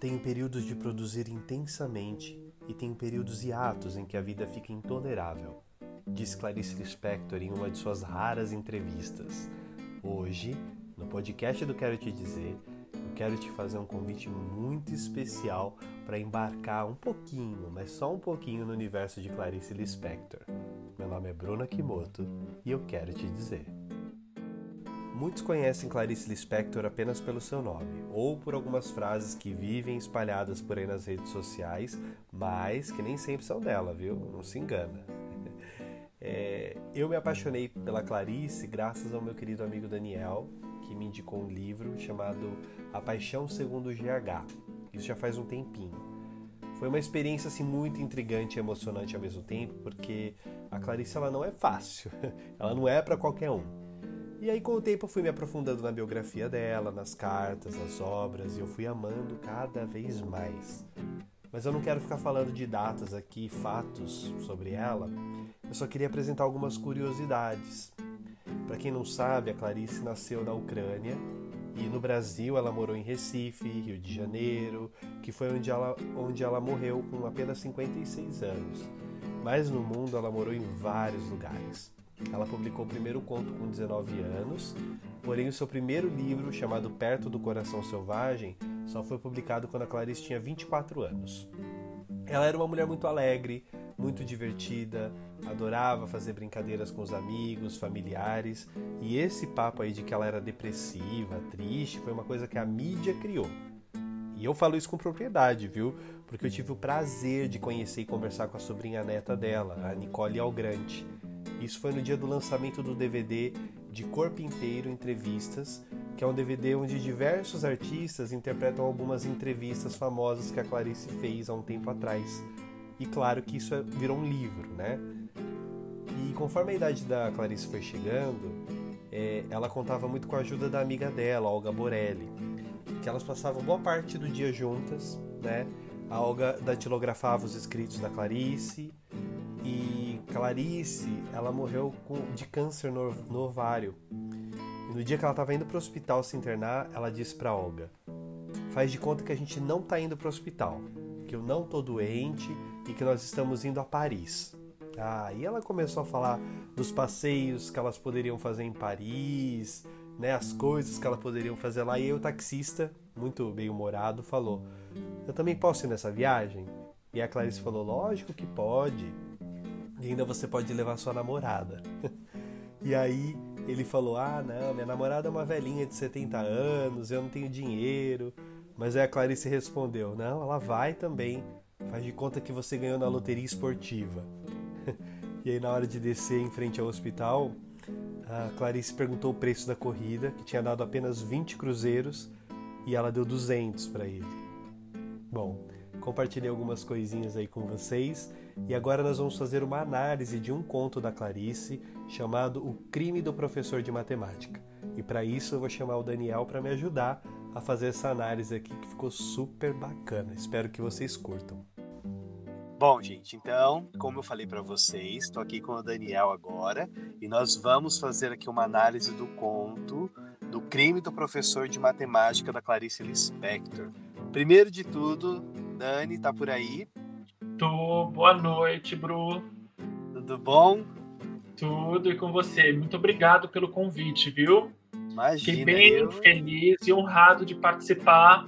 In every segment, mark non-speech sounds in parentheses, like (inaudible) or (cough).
Tenho períodos de produzir intensamente e tenho períodos hiatos em que a vida fica intolerável, diz Clarice Lispector em uma de suas raras entrevistas. Hoje, no podcast do Quero Te Dizer, eu quero te fazer um convite muito especial para embarcar um pouquinho, mas só um pouquinho no universo de Clarice Lispector. Meu nome é Bruna Kimoto e eu quero te dizer. Muitos conhecem Clarice Lispector apenas pelo seu nome, ou por algumas frases que vivem espalhadas por aí nas redes sociais, mas que nem sempre são dela, viu? Não se engana. (laughs) É, eu me apaixonei pela Clarice graças ao meu querido amigo Daniel, que me indicou um livro chamado A Paixão Segundo o GH. Isso já faz um tempinho. Foi uma experiência assim muito intrigante e emocionante ao mesmo tempo, porque a Clarice ela não é fácil, (laughs) ela não é para qualquer um. E aí, com o tempo, eu fui me aprofundando na biografia dela, nas cartas, nas obras, e eu fui amando cada vez mais. Mas eu não quero ficar falando de datas aqui, fatos sobre ela. Eu só queria apresentar algumas curiosidades. Para quem não sabe, a Clarice nasceu na Ucrânia e no Brasil ela morou em Recife, Rio de Janeiro, que foi onde ela, onde ela morreu com apenas 56 anos. Mas no mundo ela morou em vários lugares. Ela publicou o primeiro conto com 19 anos, porém o seu primeiro livro, chamado Perto do Coração Selvagem, só foi publicado quando a Clarice tinha 24 anos. Ela era uma mulher muito alegre, muito divertida, adorava fazer brincadeiras com os amigos, familiares, e esse papo aí de que ela era depressiva, triste, foi uma coisa que a mídia criou. E eu falo isso com propriedade, viu? Porque eu tive o prazer de conhecer e conversar com a sobrinha neta dela, a Nicole Algrante. Isso foi no dia do lançamento do DVD de Corpo Inteiro Entrevistas, que é um DVD onde diversos artistas interpretam algumas entrevistas famosas que a Clarice fez há um tempo atrás. E claro que isso é, virou um livro, né? E conforme a idade da Clarice foi chegando, é, ela contava muito com a ajuda da amiga dela, Olga Borelli, que elas passavam boa parte do dia juntas, né? A Olga datilografava os escritos da Clarice Clarice, ela morreu de câncer no, no ovário. E no dia que ela estava indo para o hospital se internar, ela disse para Olga: "Faz de conta que a gente não está indo para o hospital, que eu não tô doente e que nós estamos indo a Paris." Ah, e ela começou a falar dos passeios que elas poderiam fazer em Paris, né, as coisas que elas poderiam fazer lá. E o taxista, muito bem humorado, falou: "Eu também posso ir nessa viagem?" E a Clarice falou: "Lógico que pode." E ainda você pode levar sua namorada. (laughs) e aí ele falou: Ah, não, minha namorada é uma velhinha de 70 anos, eu não tenho dinheiro. Mas aí a Clarice respondeu: Não, ela vai também. Faz de conta que você ganhou na loteria esportiva. (laughs) e aí, na hora de descer em frente ao hospital, a Clarice perguntou o preço da corrida, que tinha dado apenas 20 cruzeiros, e ela deu 200 para ele. Bom, compartilhei algumas coisinhas aí com vocês. E agora nós vamos fazer uma análise de um conto da Clarice chamado O Crime do Professor de Matemática. E para isso eu vou chamar o Daniel para me ajudar a fazer essa análise aqui que ficou super bacana. Espero que vocês curtam. Bom, gente, então, como eu falei para vocês, estou aqui com o Daniel agora e nós vamos fazer aqui uma análise do conto do crime do professor de matemática da Clarice Lispector. Primeiro de tudo, Dani, tá por aí? Tô. Boa noite, Bru. Tudo bom? Tudo e com você. Muito obrigado pelo convite, viu? Imagina. Fiquei bem eu... feliz e honrado de participar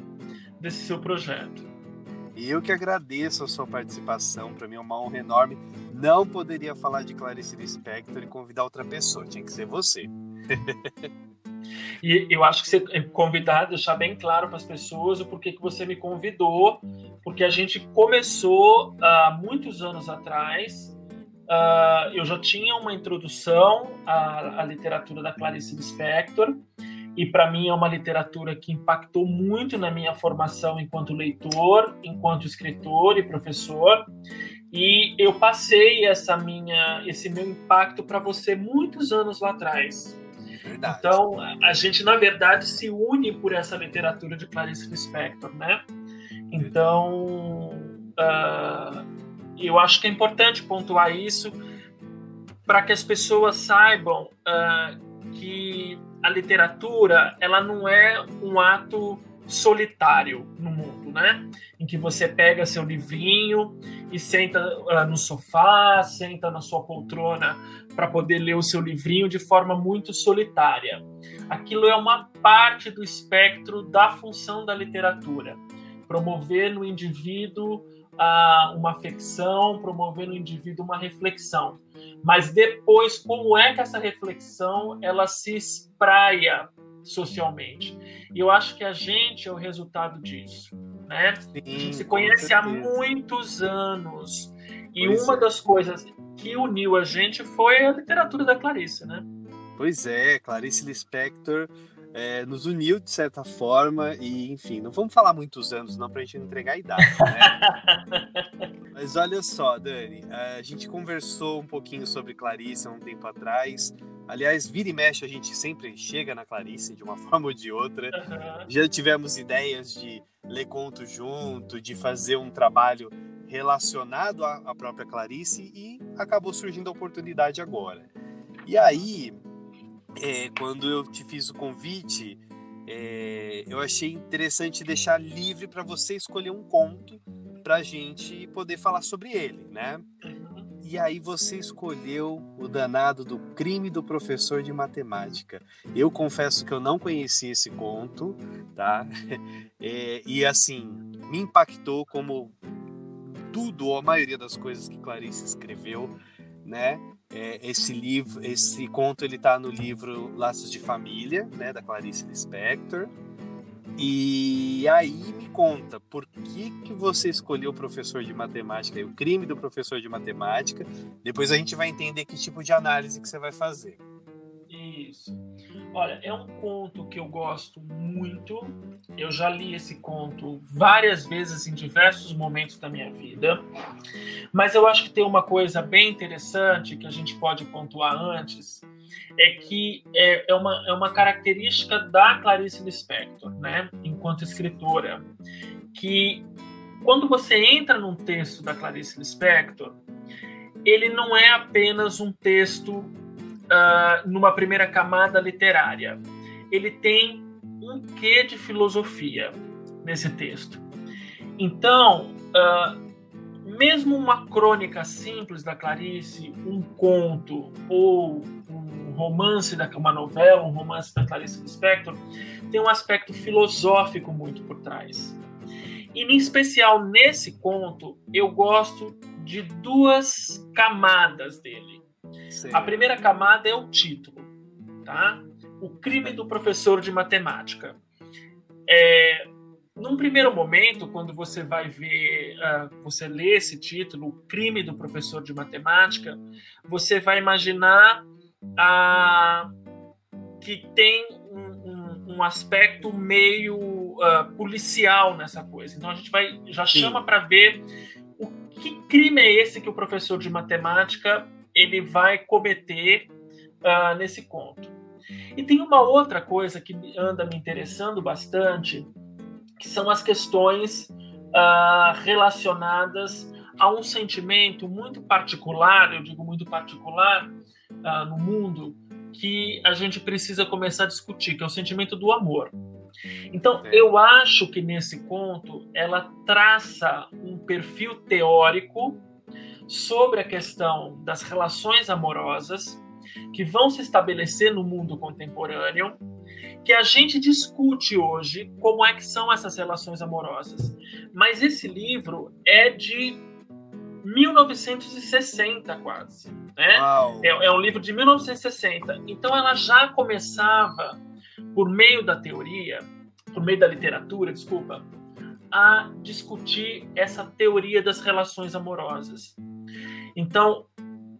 desse seu projeto. Eu que agradeço a sua participação. Para mim é uma honra enorme. Não poderia falar de Clarice Lispector e convidar outra pessoa. Tinha que ser você. (laughs) E eu acho que você é convidar, deixar bem claro para as pessoas o porquê que você me convidou, porque a gente começou há uh, muitos anos atrás. Uh, eu já tinha uma introdução à, à literatura da Clarice Lispector, e para mim é uma literatura que impactou muito na minha formação enquanto leitor, enquanto escritor e professor. E eu passei essa minha, esse meu impacto para você muitos anos lá atrás. Verdade. Então, a gente, na verdade, se une por essa literatura de Clarice Lispector, né? Então, uh, eu acho que é importante pontuar isso para que as pessoas saibam uh, que a literatura ela não é um ato solitário no mundo. né? Em que você pega seu livrinho e senta uh, no sofá, senta na sua poltrona para poder ler o seu livrinho de forma muito solitária. Aquilo é uma parte do espectro da função da literatura, promover no indivíduo uh, uma afecção, promover no indivíduo uma reflexão. Mas depois, como é que essa reflexão ela se espraia socialmente? E eu acho que a gente é o resultado disso. Né? Sim, a gente se conhece há muitos anos. E pois uma é. das coisas que uniu a gente foi a literatura da Clarice, né? Pois é, Clarice Lispector é, nos uniu de certa forma e, enfim, não vamos falar muitos anos não para a gente não entregar a idade, né? (laughs) Mas olha só, Dani, a gente conversou um pouquinho sobre Clarice há um tempo atrás. Aliás, vira e mexe, a gente sempre chega na Clarice de uma (laughs) forma ou de outra. Uhum. Já tivemos ideias de ler conto junto, de fazer um trabalho relacionado à própria Clarice e acabou surgindo a oportunidade agora. E aí, é, quando eu te fiz o convite, é, eu achei interessante deixar livre para você escolher um conto para a gente poder falar sobre ele, né? E aí você escolheu o danado do crime do professor de matemática. Eu confesso que eu não conhecia esse conto, tá? (laughs) É, e assim me impactou como tudo ou a maioria das coisas que Clarice escreveu, né? É, esse livro, esse conto, ele está no livro Laços de Família, né, da Clarice Lispector. E aí me conta, por que, que você escolheu o professor de matemática, o crime do professor de matemática? Depois a gente vai entender que tipo de análise que você vai fazer. Isso. Olha, é um conto que eu gosto muito. Eu já li esse conto várias vezes em diversos momentos da minha vida. Mas eu acho que tem uma coisa bem interessante que a gente pode pontuar antes, é que é, é uma, é uma característica da Clarice Lispector, né, enquanto escritora, que quando você entra num texto da Clarice Lispector, ele não é apenas um texto uh, numa primeira camada literária. Ele tem um quê de filosofia nesse texto. Então, uh, mesmo uma crônica simples da Clarice, um conto ou um romance, da, uma novela, um romance da Clarice Lispector, tem um aspecto filosófico muito por trás. E, em especial nesse conto, eu gosto de duas camadas dele. Sim. A primeira camada é o título, tá? O crime do professor de matemática. É, num primeiro momento, quando você vai ver, uh, você lê esse título, o crime do professor de matemática, você vai imaginar uh, que tem um, um, um aspecto meio uh, policial nessa coisa. Então a gente vai já chama para ver o que crime é esse que o professor de matemática ele vai cometer uh, nesse conto. E tem uma outra coisa que anda me interessando bastante, que são as questões uh, relacionadas a um sentimento muito particular, eu digo muito particular, uh, no mundo, que a gente precisa começar a discutir, que é o sentimento do amor. Então, é. eu acho que nesse conto ela traça um perfil teórico sobre a questão das relações amorosas que vão se estabelecer no mundo contemporâneo, que a gente discute hoje como é que são essas relações amorosas. Mas esse livro é de 1960 quase, né? É, é um livro de 1960. Então ela já começava por meio da teoria, por meio da literatura, desculpa, a discutir essa teoria das relações amorosas. Então,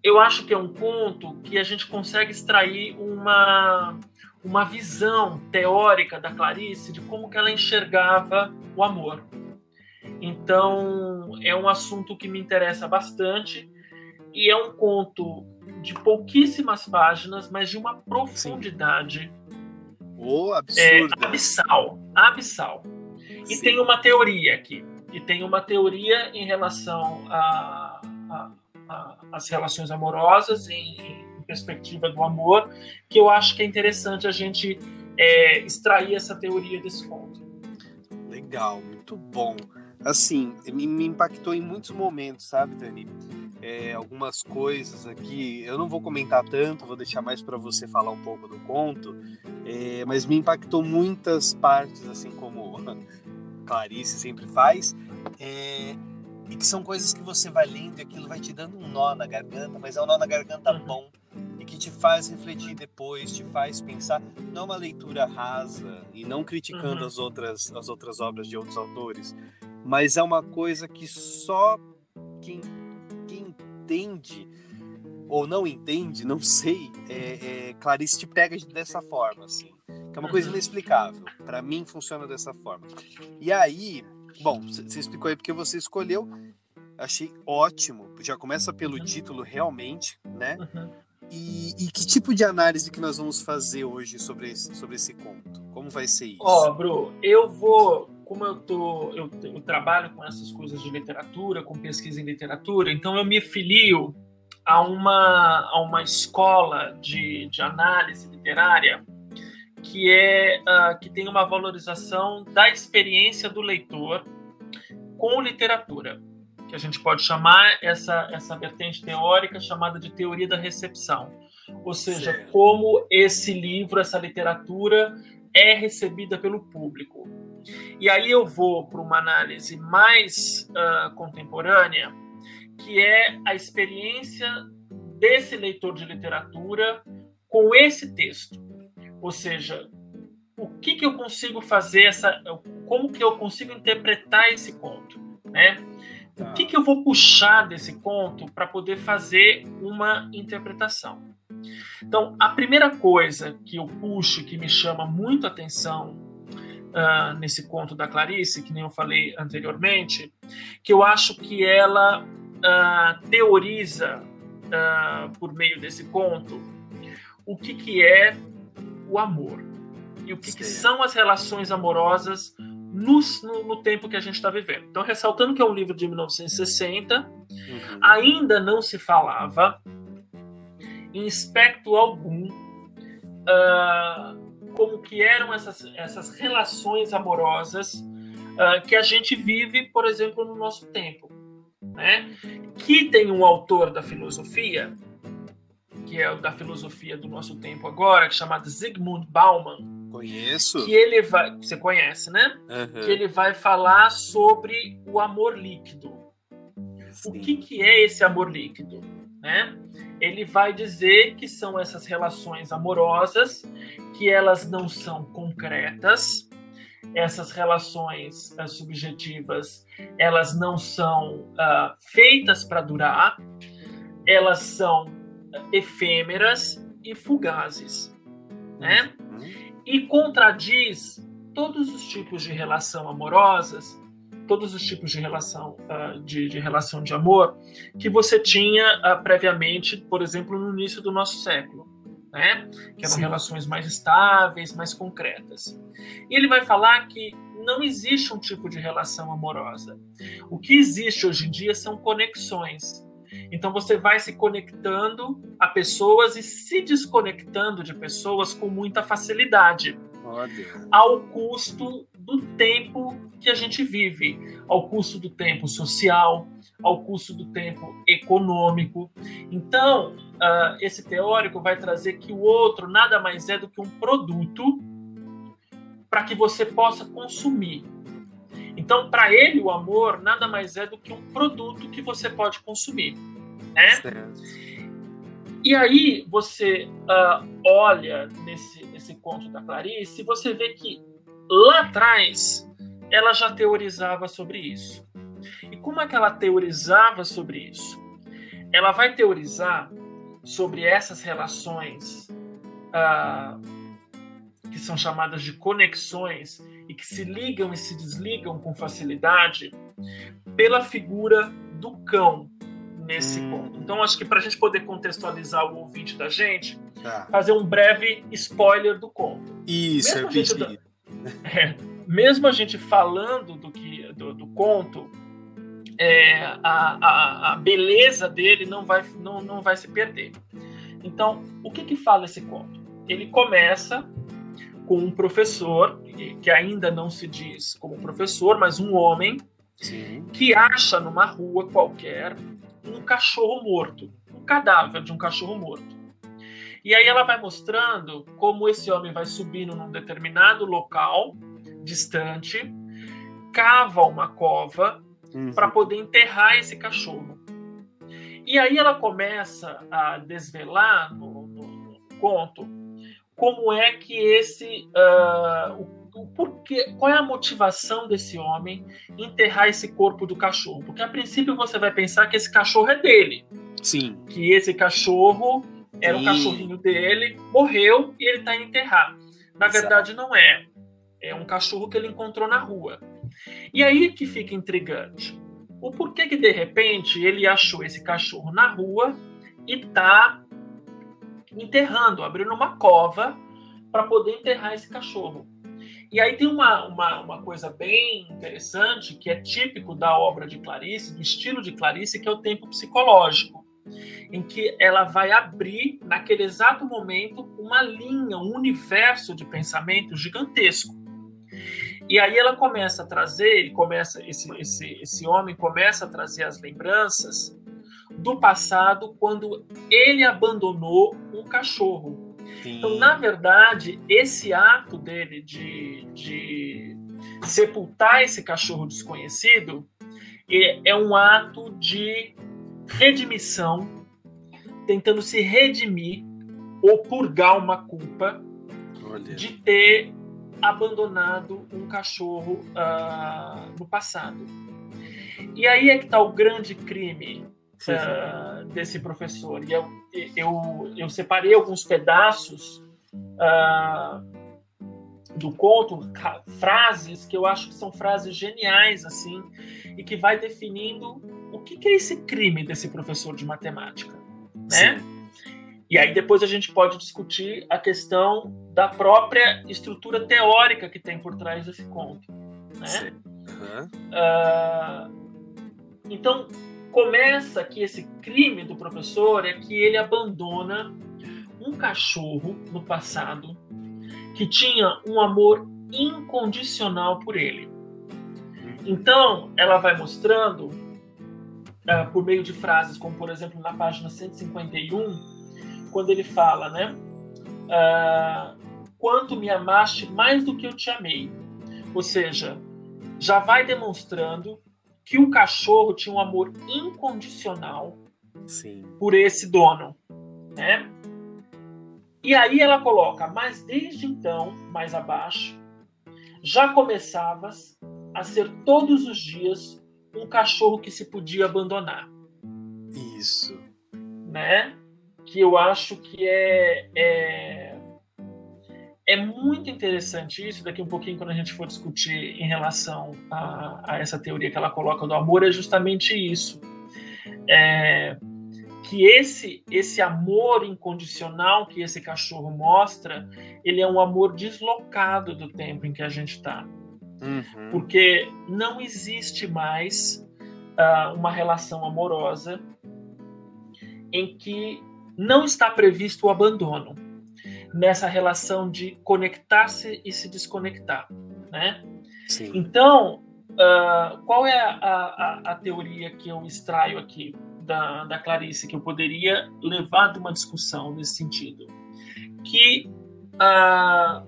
eu acho que é um conto que a gente consegue extrair uma, uma visão teórica da Clarice de como que ela enxergava o amor. Então, é um assunto que me interessa bastante e é um conto de pouquíssimas páginas, mas de uma profundidade oh, absurda. É, abissal, abissal. E tem uma teoria aqui. E tem uma teoria em relação a, a as relações amorosas em, em, perspectiva do amor, que eu acho que é interessante a gente é, extrair essa teoria desse conto. legal, muito bom. Assim, me, me impactou em muitos momentos, sabe, Dani? É, algumas coisas aqui, eu não vou comentar tanto, vou deixar mais para você falar um pouco do conto, é, mas me impactou muitas partes, assim como (laughs) Clarice sempre faz, é, e que são coisas que você vai lendo e aquilo vai te dando um nó na garganta, mas é um nó na garganta uhum. bom e que te faz refletir depois, te faz pensar, não é uma leitura rasa e não criticando uhum. as outras as outras obras de outros autores, mas é uma coisa que só quem, quem entende ou não entende, não sei, é, é, Clarice te pega dessa forma, assim, que é uma coisa uhum. inexplicável. Para mim funciona dessa forma. E aí Bom, você explicou aí porque você escolheu. Achei ótimo. Já começa pelo uhum. título, realmente, né? Uhum. E, e, que tipo de análise que nós vamos fazer hoje sobre esse, sobre esse conto? Como vai ser isso? Ó, oh, Bru, eu vou. Como eu, tô, eu, eu trabalho com essas coisas de literatura, com pesquisa em literatura, então eu me filio a uma, a uma escola de, de análise literária que é uh, que tem uma valorização da experiência do leitor com literatura, que a gente pode chamar essa essa vertente teórica chamada de teoria da recepção, ou seja, Sim. como esse livro, essa literatura é recebida pelo público. E aí eu vou para uma análise mais uh, contemporânea, que é a experiência desse leitor de literatura com esse texto. Ou seja, o que, que eu consigo fazer essa, como que eu consigo interpretar esse conto, né? O que, que eu vou puxar desse conto para poder fazer uma interpretação? Então, a primeira coisa que eu puxo, que me chama muito atenção uh, nesse conto da Clarice, que nem eu falei anteriormente, que eu acho que ela uh, teoriza uh, por meio desse conto o que, que é o amor e o que, que são as relações amorosas no, no, no tempo que a gente está vivendo. Então, ressaltando que é um livro de 1960, uhum. ainda não se falava em aspecto algum uh, como que eram essas, essas relações amorosas uh, que a gente vive, por exemplo, no nosso tempo. Né? Que tem um autor da filosofia que é o da filosofia do nosso tempo agora, é chamado Zygmunt Bauman. Conheço. Que ele vai, você conhece, né? Uhum. Que ele vai falar sobre o amor líquido. Sim. O que, que é esse amor líquido, né? Ele vai dizer que são essas relações amorosas que elas não são concretas, essas relações uh, subjetivas elas não são uh, feitas para durar, elas são efêmeras e fugazes, né? E contradiz todos os tipos de relação amorosas, todos os tipos de relação uh, de, de, relação de amor que você tinha uh, previamente, por exemplo, no início do nosso século, né? Que eram Sim. relações mais estáveis, mais concretas. E ele vai falar que não existe um tipo de relação amorosa. O que existe hoje em dia são conexões então você vai se conectando a pessoas e se desconectando de pessoas com muita facilidade. Ao custo do tempo que a gente vive, ao custo do tempo social, ao custo do tempo econômico. Então, uh, esse teórico vai trazer que o outro nada mais é do que um produto para que você possa consumir. Então, para ele, o amor nada mais é do que um produto que você pode consumir. Né? E aí você uh, olha nesse, nesse conto da Clarice e você vê que lá atrás ela já teorizava sobre isso. E como é que ela teorizava sobre isso? Ela vai teorizar sobre essas relações uh, que são chamadas de conexões e que se ligam e se desligam com facilidade pela figura do cão nesse hum. ponto. Então, acho que para a gente poder contextualizar o ouvinte da gente, tá. fazer um breve spoiler do conto. Isso, mesmo, a gente, (laughs) é, mesmo a gente falando do, que, do, do conto, é, a, a, a, beleza dele não vai, não, não vai se perder. Então, o que, que fala esse conto? Ele começa com um professor, que ainda não se diz como professor, mas um homem Sim. que acha numa rua qualquer um cachorro morto, um cadáver de um cachorro morto. E aí ela vai mostrando como esse homem vai subindo num determinado local distante, cava uma cova Uhum. para poder enterrar esse cachorro. E aí ela começa a desvelar no, no- no conto como é que esse ah, o, o porquê, qual é a motivação desse homem enterrar esse corpo do cachorro? Porque a princípio você vai pensar que esse cachorro é dele, Sim. que esse cachorro era o Sim. cachorrinho dele, morreu e ele está indo enterrar. Na Exato. verdade não é. É um cachorro que ele encontrou na rua. E aí que fica intrigante. O porquê que de repente ele achou esse cachorro na rua e tá enterrando, abrindo uma cova para poder enterrar esse cachorro. E aí tem uma, uma, uma coisa bem interessante que é típico da obra de Clarice, do estilo de Clarice, que é o tempo psicológico, em que ela vai abrir, naquele exato momento, uma linha, um universo de pensamento gigantesco. E aí ela começa a trazer, ele começa, esse, esse, esse homem começa a trazer as lembranças do passado quando ele abandonou um cachorro. Sim. Então, na verdade, esse ato dele de, de sepultar esse cachorro desconhecido é, é um ato de redimissão, tentando se redimir ou purgar uma culpa Olha. de ter abandonado um cachorro ah, no passado. E aí é que está o grande crime ah, desse professor. E eu, eu, eu separei alguns pedaços ah, do conto, frases que eu acho que são frases geniais, assim, e que vai definindo o que, que é esse crime desse professor de matemática, né? Sim. E aí depois a gente pode discutir a questão da própria estrutura teórica que tem por trás desse conto, né? Sim. Aham. Ah, então, começa que esse crime do professor é que ele abandona um cachorro no passado que tinha um amor incondicional por ele. Então, ela vai mostrando, ah, por meio de frases, como por exemplo na página 151, quando ele fala, né? ah, Quanto me amaste mais do que eu te amei. Ou seja, já vai demonstrando que o cachorro tinha um amor incondicional Sim. por esse dono, né? E aí ela coloca, mas desde então, mais abaixo, já começavas a ser todos os dias um cachorro que se podia abandonar, Isso. né? Que eu acho que é, é é muito interessante isso. Daqui um pouquinho, quando a gente for discutir em relação a, a essa teoria que ela coloca do amor, é justamente isso. É, que esse esse amor incondicional que esse cachorro mostra, ele é um amor deslocado do tempo em que a gente está, Uhum. porque não existe mais ah, uma relação amorosa em que não está previsto o abandono nessa relação de conectar-se e se desconectar, né? Sim. Então, ah, qual é a, a- a teoria que eu extraio aqui da, da Clarice que eu poderia levar de uma discussão nesse sentido? Que ah,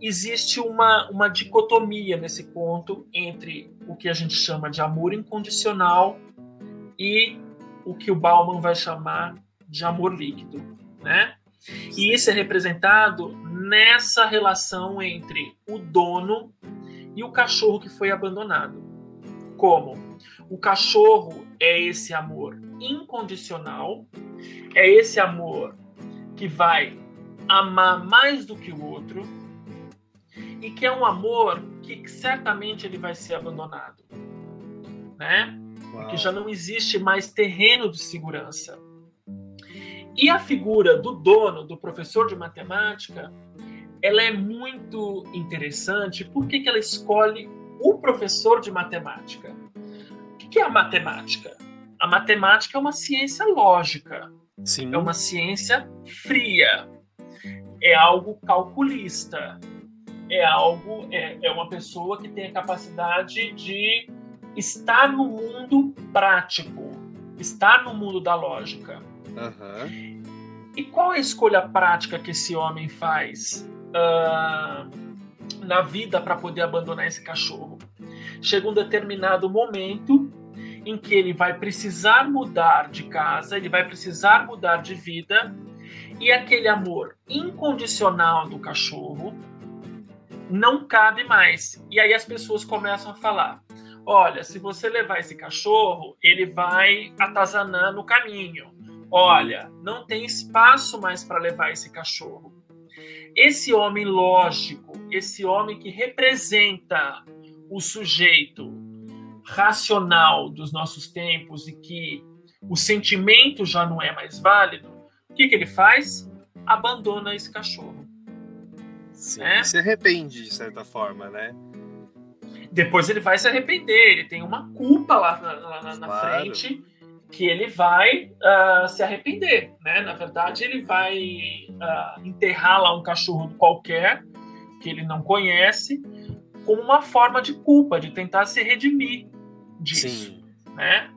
existe uma, uma dicotomia nesse conto entre o que a gente chama de amor incondicional e o que o Bauman vai chamar de amor líquido, né? E isso é representado nessa relação entre o dono e o cachorro que foi abandonado. Como? O cachorro é esse amor incondicional, é esse amor que vai amar mais do que o outro e que é um amor que certamente ele vai ser abandonado, né? Uau. que já não existe mais terreno de segurança. E a figura do dono, do professor de matemática, ela é muito interessante. Por que, que ela escolhe o professor de matemática? O que, que é a matemática? A matemática é uma ciência lógica, Sim. é uma ciência fria, é algo calculista, é algo, é, é uma pessoa que tem a capacidade de estar no mundo prático, estar no mundo da lógica. Uhum. E qual é a escolha prática que esse homem faz uh, na vida para poder abandonar esse cachorro? Chega um determinado momento em que ele vai precisar mudar de casa, ele vai precisar mudar de vida, e aquele amor incondicional do cachorro não cabe mais. E aí as pessoas começam a falar: olha, se você levar esse cachorro, ele vai atazanar no caminho. Olha, não tem espaço mais para levar esse cachorro. Esse homem lógico, esse homem que representa o sujeito racional dos nossos tempos e que o sentimento já não é mais válido, o que, que ele faz? Abandona esse cachorro. Sim, né? se arrepende de certa forma, né? Depois ele vai se arrepender, ele tem uma culpa lá, lá, lá na claro. frente que ele vai uh, se arrepender, né? Na verdade, ele vai uh, enterrar lá um cachorro qualquer que ele não conhece como uma forma de culpa, de tentar se redimir disso, Sim. né?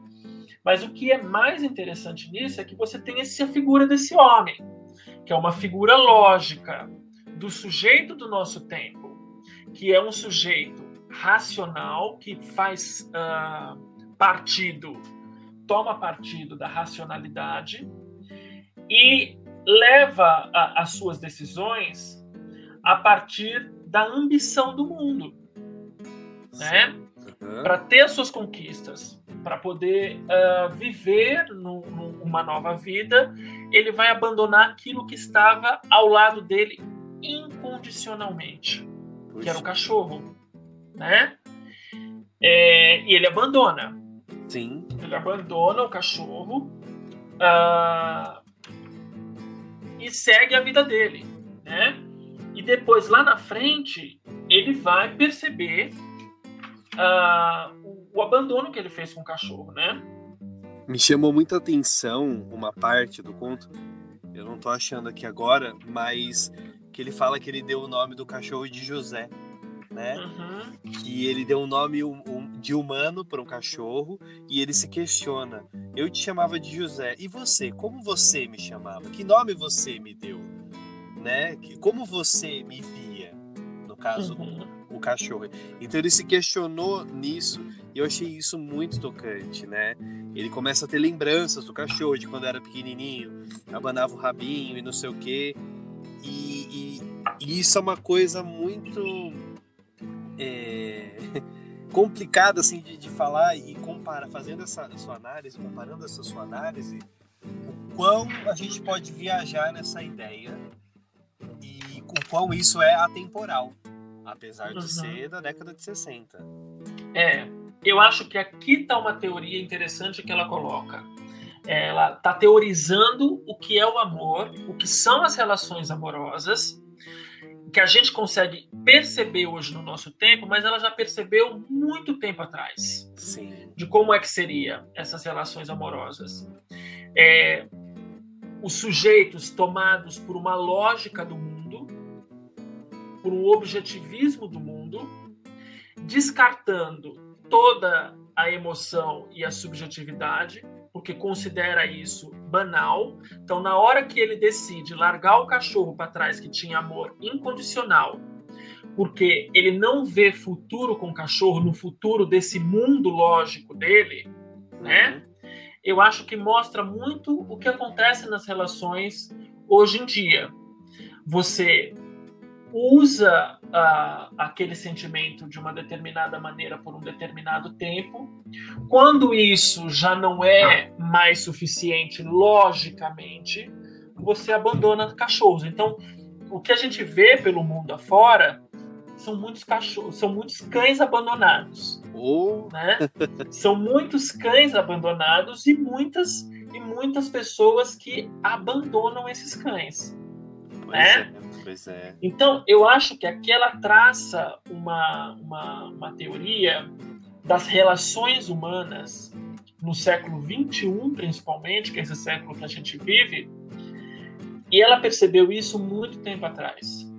Mas o que é mais interessante nisso é que você tem essa figura desse homem, que é uma figura lógica do sujeito do nosso tempo, que é um sujeito racional que faz uh, partido toma partido da racionalidade e leva a, as suas decisões a partir da ambição do mundo, né? Uhum. Para ter as suas conquistas, para poder uh, viver numa nova vida, ele vai abandonar aquilo que estava ao lado dele incondicionalmente, Puxa. que era o cachorro, né? É, e ele abandona. Sim. Ele abandona o cachorro uh, e segue a vida dele, né? E depois lá na frente ele vai perceber uh, o, o, abandono que ele fez com o cachorro, né? Me chamou muita atenção uma parte do conto. Eu não tô achando aqui agora, mas que ele fala que ele deu o nome do cachorro de José né? Uhum. Que ele deu um nome de humano para um cachorro e ele se questiona: eu te chamava de José e você? Como você me chamava? Que nome você me deu? Né? Como você me via? No caso, uhum. o, cachorro. Então ele se questionou nisso e eu achei isso muito tocante, né? Ele começa a ter lembranças do cachorro de quando era pequenininho, abanava o rabinho e não sei o quê. E, e, e isso é uma coisa muito é, (laughs) complicado assim de, de, falar e comparar, fazendo essa sua análise, comparando essa sua análise, o quão a gente pode viajar nessa ideia e o quão isso é atemporal, apesar de uhum. ser da década de 60. É, eu acho que aqui está uma teoria interessante que ela coloca. Ela está teorizando o que é o amor, o que são as relações amorosas que a gente consegue perceber hoje no nosso tempo, mas ela já percebeu muito tempo atrás. Sim. De como é que seria essas relações amorosas. É, os sujeitos tomados por uma lógica do mundo, por um objetivismo do mundo, descartando toda a emoção e a subjetividade, porque considera isso banal. Então, na hora que ele decide largar o cachorro para trás, que tinha amor incondicional, porque ele não vê futuro com o cachorro no futuro desse mundo lógico dele, né? Eu acho que mostra muito o que acontece nas relações hoje em dia. Você usa uh, aquele sentimento de uma determinada maneira por um determinado tempo. Quando isso já não é mais suficiente logicamente, você abandona cachorros. Então, o que a gente vê pelo mundo afora são muitos cachorros, são muitos cães abandonados. Oh. Né? são muitos cães abandonados e muitas e muitas pessoas que abandonam esses cães. Pois né? É. Pois é. Então, eu acho que aqui ela traça uma, uma, uma teoria das relações humanas no século XXI, principalmente, que é esse século que a gente vive, e ela percebeu isso muito tempo atrás.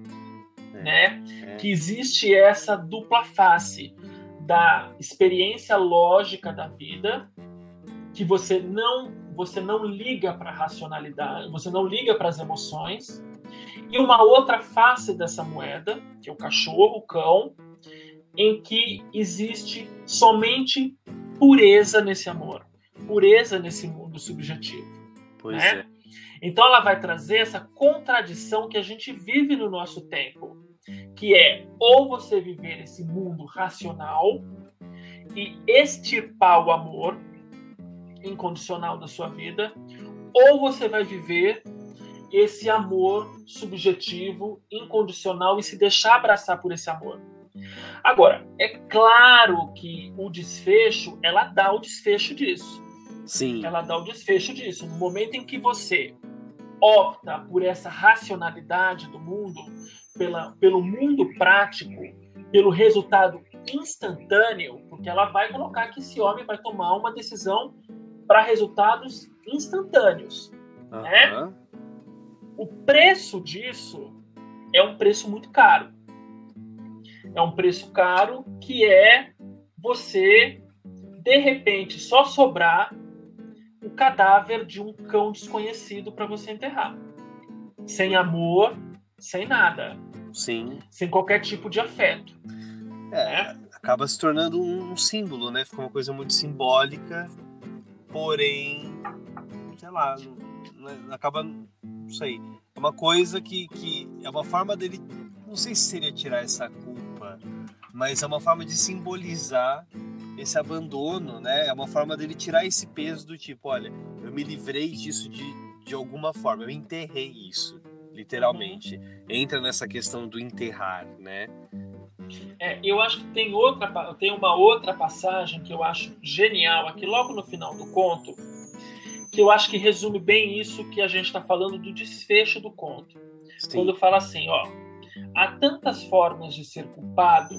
é, né? É. Que existe essa dupla face da experiência lógica da vida, que você não você não liga para a racionalidade, você não liga para as emoções, e uma outra face dessa moeda, que é o cachorro, o cão, em que existe somente pureza nesse amor, pureza nesse mundo subjetivo. Pois né? é. Então ela vai trazer essa contradição que a gente vive no nosso tempo, que é ou você viver esse mundo racional e extirpar o amor incondicional da sua vida, ou você vai viver esse amor subjetivo, incondicional e se deixar abraçar por esse amor. Agora, é claro que o desfecho, ela dá o desfecho disso. Sim. Ela dá o desfecho disso. No momento em que você opta por essa racionalidade do mundo, pela, pelo mundo prático, pelo resultado instantâneo, porque ela vai colocar que esse homem vai tomar uma decisão para resultados instantâneos. Uhum. Né? O preço disso é um preço muito caro. É um preço caro que é você, de repente, só sobrar o cadáver de um cão desconhecido para você enterrar. Sem amor, sem nada. Sim. Sem qualquer tipo de afeto. É, né? acaba se tornando um símbolo, né? Fica uma coisa muito simbólica porém, sei lá, não, acaba, não sei, é uma coisa que, que é uma forma dele, não sei se seria tirar essa culpa, mas é uma forma de simbolizar esse abandono, né? É uma forma dele tirar esse peso do tipo, olha, eu me livrei disso de, de alguma forma, eu enterrei isso, literalmente. Entra nessa questão do enterrar, né? É, eu acho que tem outra, tem uma outra passagem que eu acho genial aqui logo no final do conto, que eu acho que resume bem isso que a gente está falando do desfecho do conto. Sim. Quando fala assim, ó, há tantas formas de ser culpado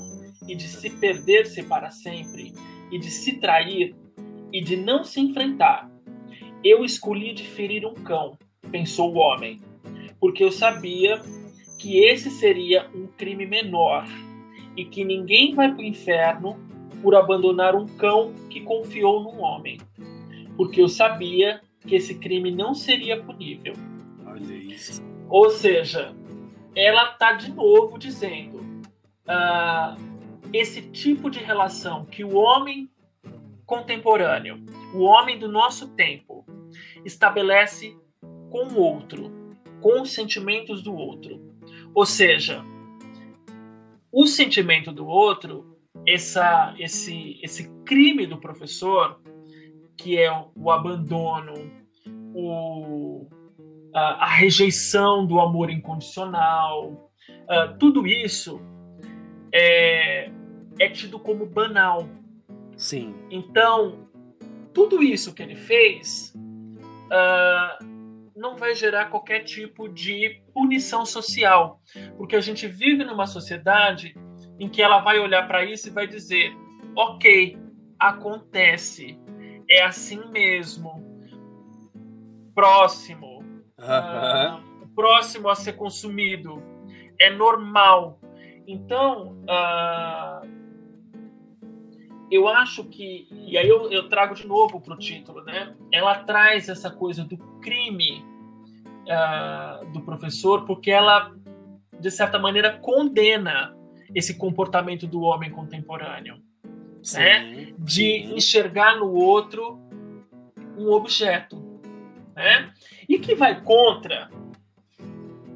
e de se perder-se para sempre e de se trair e de não se enfrentar. Eu escolhi de ferir um cão, pensou o homem, porque eu sabia que esse seria um crime menor e que ninguém vai para o inferno por abandonar um cão que confiou num homem, porque eu sabia que esse crime não seria punível. Olha isso. Ou seja, ela está de novo dizendo uh, esse tipo de relação que o homem contemporâneo, o homem do nosso tempo, estabelece com o outro, com os sentimentos do outro. Ou seja, o sentimento do outro, essa, esse, esse crime do professor, que é o, abandono, o, a, a, rejeição do amor incondicional, uh, tudo isso é, é tido como banal. Sim. Então, tudo isso que ele fez uh, não vai gerar qualquer tipo de punição social, porque a gente vive numa sociedade em que ela vai olhar para isso e vai dizer: ok, acontece, é assim mesmo. Próximo, uh, próximo a ser consumido, é normal. Então, uh, eu acho que, e aí eu, eu trago de novo para o título, né? Ela traz essa coisa do crime uh, do professor, porque ela, de certa maneira, condena esse comportamento do homem contemporâneo, sim, né? De sim. enxergar no outro um objeto, né? E que vai contra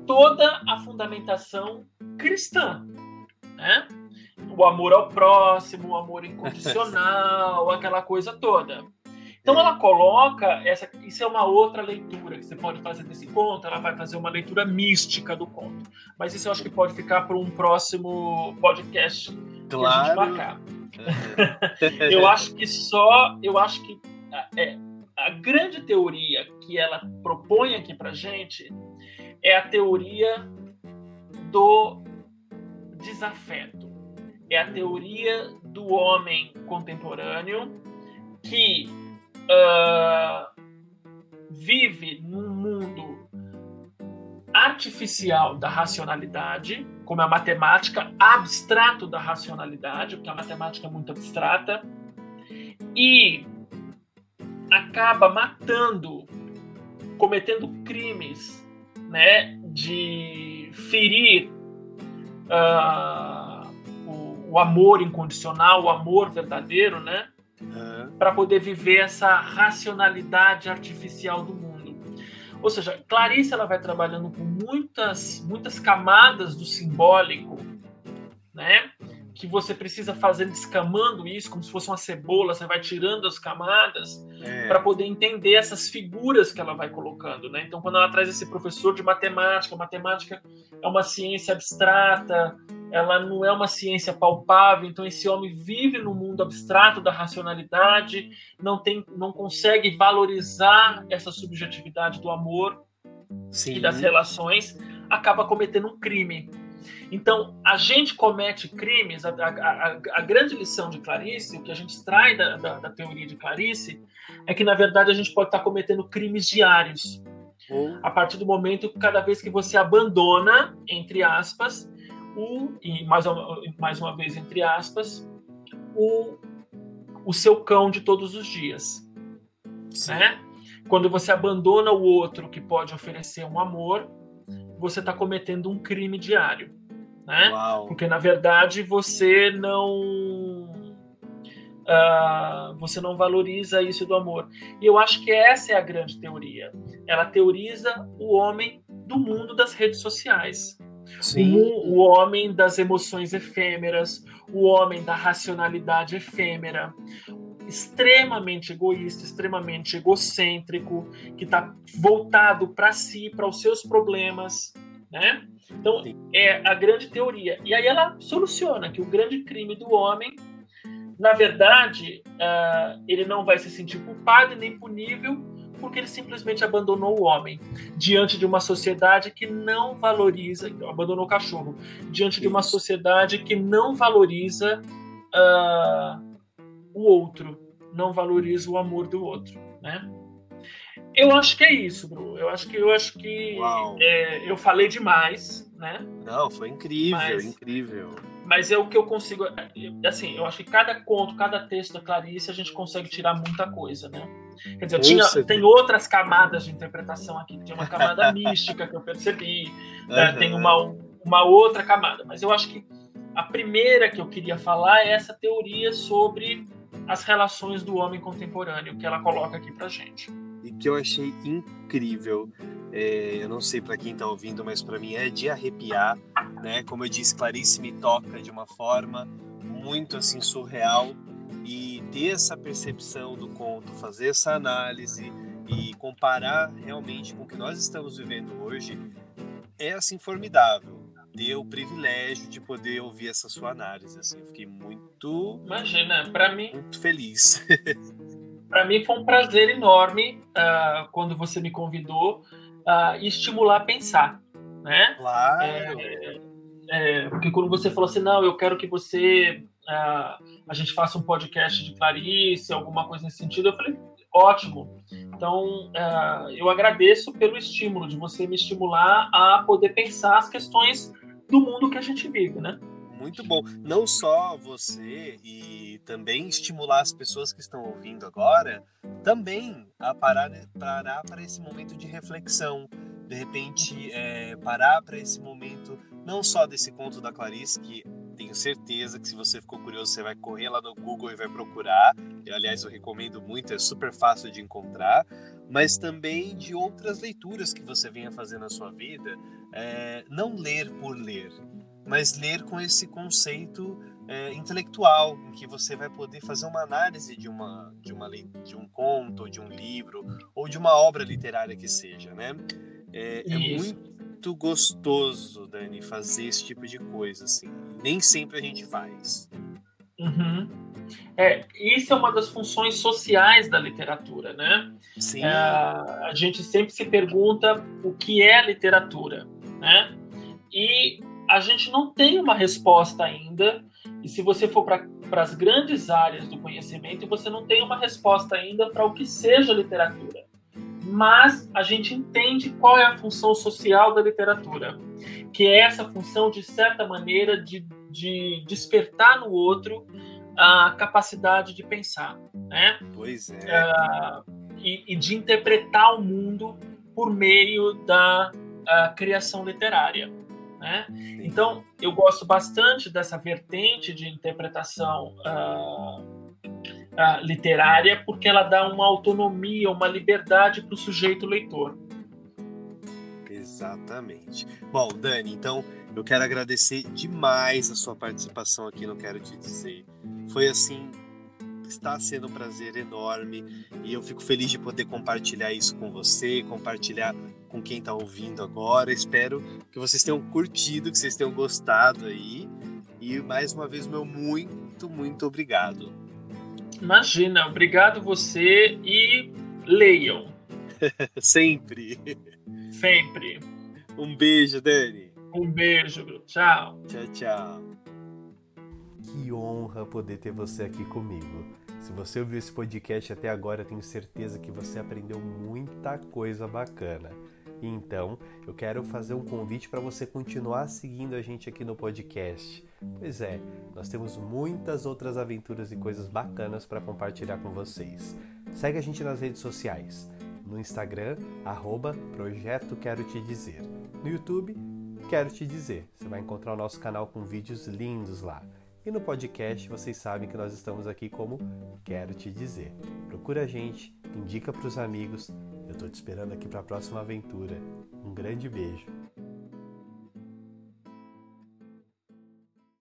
toda a fundamentação cristã, né? o amor ao próximo, o amor incondicional, (laughs) aquela coisa toda. Então ela coloca essa, isso é uma outra leitura que você pode fazer desse conto. Ela vai fazer uma leitura mística do conto, mas isso eu acho que pode ficar para um próximo podcast claro. que a gente marcar. (laughs) eu acho que só, eu acho que é, a grande teoria que ela propõe aqui para gente é a teoria do desafeto. É a teoria do homem contemporâneo que uh, vive num mundo artificial da racionalidade, como a matemática, abstrato da racionalidade, porque a matemática é muito abstrata, e acaba matando, cometendo crimes, né, de ferir uh, o, o, amor incondicional, o amor verdadeiro, né, uhum. para poder viver essa racionalidade artificial do mundo. Ou seja, Clarice ela vai trabalhando com muitas, muitas camadas do simbólico, né? Que você precisa fazer descamando isso, como se fosse uma cebola, você vai tirando as camadas é. para poder entender essas figuras que ela vai colocando, né? Então, quando ela traz esse professor de matemática, matemática é uma ciência abstrata, ela não é uma ciência palpável, então esse homem vive no mundo abstrato da racionalidade, não tem, não consegue valorizar essa subjetividade do amor Sim. e das relações, acaba cometendo um crime. Então, a gente comete crimes, a, a, a, a grande lição de Clarice, o que a gente extrai da, da, da, teoria de Clarice, é que, na verdade, a gente pode estar cometendo crimes diários. A partir do momento que cada vez que você abandona, entre aspas, o, e mais uma, mais uma vez entre aspas, o, o seu cão de todos os dias. Né? Quando você abandona o outro que pode oferecer um amor, você está cometendo um crime diário. Né? Porque na verdade você não uh, você não valoriza isso do amor. E eu acho que essa é a grande teoria. Ela teoriza o homem do mundo das redes sociais. O, o homem das emoções efêmeras, o homem da racionalidade efêmera, extremamente egoísta, extremamente egocêntrico, que está voltado para si, para os seus problemas, né? Então é a grande teoria. E aí ela soluciona que o grande crime do homem, na verdade, uh, ele não vai se sentir culpado nem punível, porque ele simplesmente abandonou o homem diante de uma sociedade que não valoriza, abandonou o cachorro diante de uma sociedade que não valoriza uh, o outro, não valoriza o amor do outro, né? Eu acho que é isso, Bru. Eu acho que eu acho que é, eu falei demais, né? Não, foi incrível, Mas... incrível mas é o que eu consigo. Assim, eu acho que cada conto, cada texto da Clarice, a gente consegue tirar muita coisa, né? Quer dizer, tinha, tem outras camadas de interpretação aqui. Tem uma camada (laughs) mística que eu percebi, uhum. né? tem uma, uma outra camada. Mas eu acho que a primeira que eu queria falar é essa teoria sobre as relações do homem contemporâneo que ela coloca aqui pra gente. E que eu achei incrível. É, eu não sei para quem está ouvindo, mas para mim é de arrepiar, né? Como eu disse, Clarice me toca de uma forma muito assim surreal e ter essa percepção do conto, fazer essa análise e comparar realmente com o que nós estamos vivendo hoje é assim formidável. Ter o privilégio de poder ouvir essa sua análise, assim, eu fiquei muito Imagina, para mim muito feliz. (laughs) para mim foi um prazer enorme uh, quando você me convidou uh, estimular a pensar, né? Claro. É, é, porque quando você falou assim, não, eu quero que você uh, a gente faça um podcast de Clarice, alguma coisa nesse sentido, eu falei, ótimo. Então, uh, eu agradeço pelo estímulo de você me estimular a poder pensar as questões do mundo que a gente vive, né? Muito bom. Não só você e também estimular as pessoas que estão ouvindo agora também a parar, parar para esse momento de reflexão. De repente, é, parar para esse momento, não só desse conto da Clarice, que tenho certeza que se você ficou curioso, você vai correr lá no Google e vai procurar. Eu, aliás, eu recomendo muito, é super fácil de encontrar. Mas também de outras leituras que você venha fazer na sua vida. É, não ler por ler, mas ler com esse conceito é, intelectual, em que você vai poder fazer uma análise de uma de uma de um conto, de um livro ou de uma obra literária que seja, né? É, é muito gostoso, Dani, fazer esse tipo de coisa, assim. Nem sempre a gente faz. Uhum. É, isso é uma das funções sociais da literatura, né? Sim. É, a gente sempre se pergunta o que é literatura, né? E a gente não tem uma resposta ainda e se você for para as grandes áreas do conhecimento, você não tem uma resposta ainda para o que seja literatura. Mas a gente entende qual é a função social da literatura, que é essa função, de certa maneira, de, de despertar no outro a capacidade de pensar, né? Pois é. Uh, e, e, de interpretar o mundo por meio da uh, criação literária. Né? Então, eu gosto bastante dessa vertente de interpretação uh, literária, porque ela dá uma autonomia, uma liberdade para o sujeito leitor. Exatamente. Bom, Dani, então eu quero agradecer demais a sua participação aqui no Quero Te Dizer. Foi assim está sendo um prazer enorme e eu fico feliz de poder compartilhar isso com você, compartilhar com quem está ouvindo agora. Espero que vocês tenham curtido, que vocês tenham gostado aí. E mais uma vez, meu muito, muito obrigado. Imagina, obrigado você e leiam. (laughs) Sempre. Sempre. Um beijo, Dani. Um beijo, tchau. Tchau, tchau. Que honra poder ter você aqui comigo. Se você ouviu esse podcast até agora, tenho certeza que você aprendeu muita coisa bacana. Então, eu quero fazer um convite para você continuar seguindo a gente aqui no podcast. Pois é, nós temos muitas outras aventuras e coisas bacanas para compartilhar com vocês. Segue a gente nas redes sociais. No Instagram, arroba Projeto Quero Te Dizer. No YouTube, Quero Te Dizer. Você vai encontrar o nosso canal com vídeos lindos lá. E no podcast vocês sabem que nós estamos aqui como Quero Te Dizer. Procura a gente, indica para os amigos. Eu estou te esperando aqui para a próxima aventura. Um grande beijo.